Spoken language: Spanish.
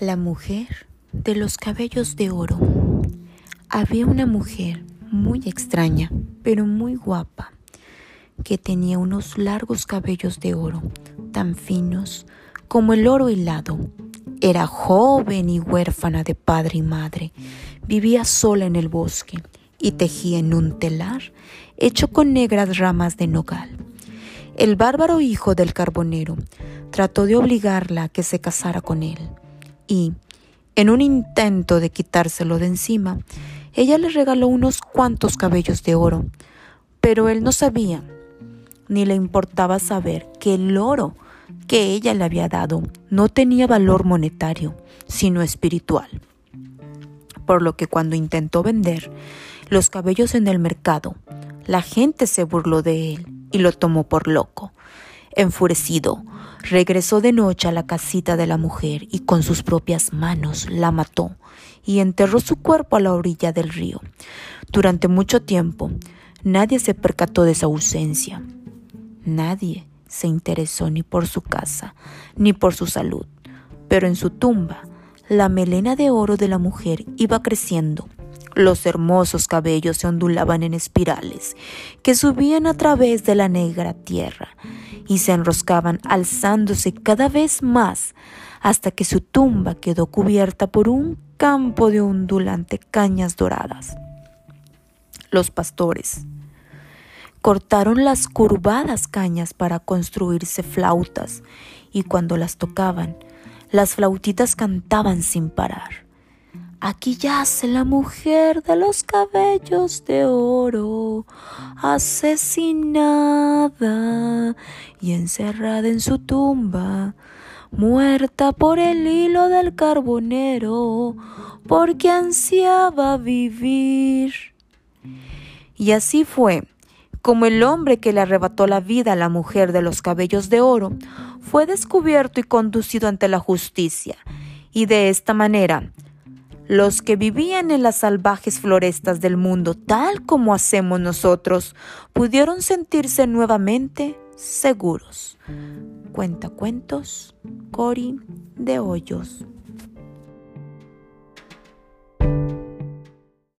La mujer de los cabellos de oro. Había una mujer muy extraña, pero muy guapa, que tenía unos largos cabellos de oro, tan finos como el oro hilado. Era joven y huérfana de padre y madre. Vivía sola en el bosque y tejía en un telar hecho con negras ramas de nogal. El bárbaro hijo del carbonero trató de obligarla a que se casara con él y, en un intento de quitárselo de encima, ella le regaló unos cuantos cabellos de oro, pero él no sabía, ni le importaba saber que el oro que ella le había dado no tenía valor monetario, sino espiritual. Por lo que cuando intentó vender los cabellos en el mercado, la gente se burló de él y lo tomó por loco. Enfurecido, regresó de noche a la casita de la mujer y con sus propias manos la mató y enterró su cuerpo a la orilla del río. Durante mucho tiempo, nadie se percató de su ausencia. Nadie se interesó ni por su casa, ni por su salud. Pero en su tumba, la melena de oro de la mujer iba creciendo los hermosos cabellos se ondulaban en espirales que subían a través de la negra tierra y se enroscaban alzándose cada vez más hasta que su tumba quedó cubierta por un campo de ondulante cañas doradas. Los pastores cortaron las curvadas cañas para construirse flautas y cuando las tocaban, las flautitas cantaban sin parar. Aquí yace la mujer de los cabellos de oro, asesinada y encerrada en su tumba, muerta por el hilo del carbonero, porque ansiaba vivir. Y así fue como el hombre que le arrebató la vida a la mujer de los cabellos de oro fue descubierto y conducido ante la justicia, y de esta manera los que vivían en las salvajes florestas del mundo, tal como hacemos nosotros, pudieron sentirse nuevamente seguros. Cuenta cuentos, Cori de Hoyos.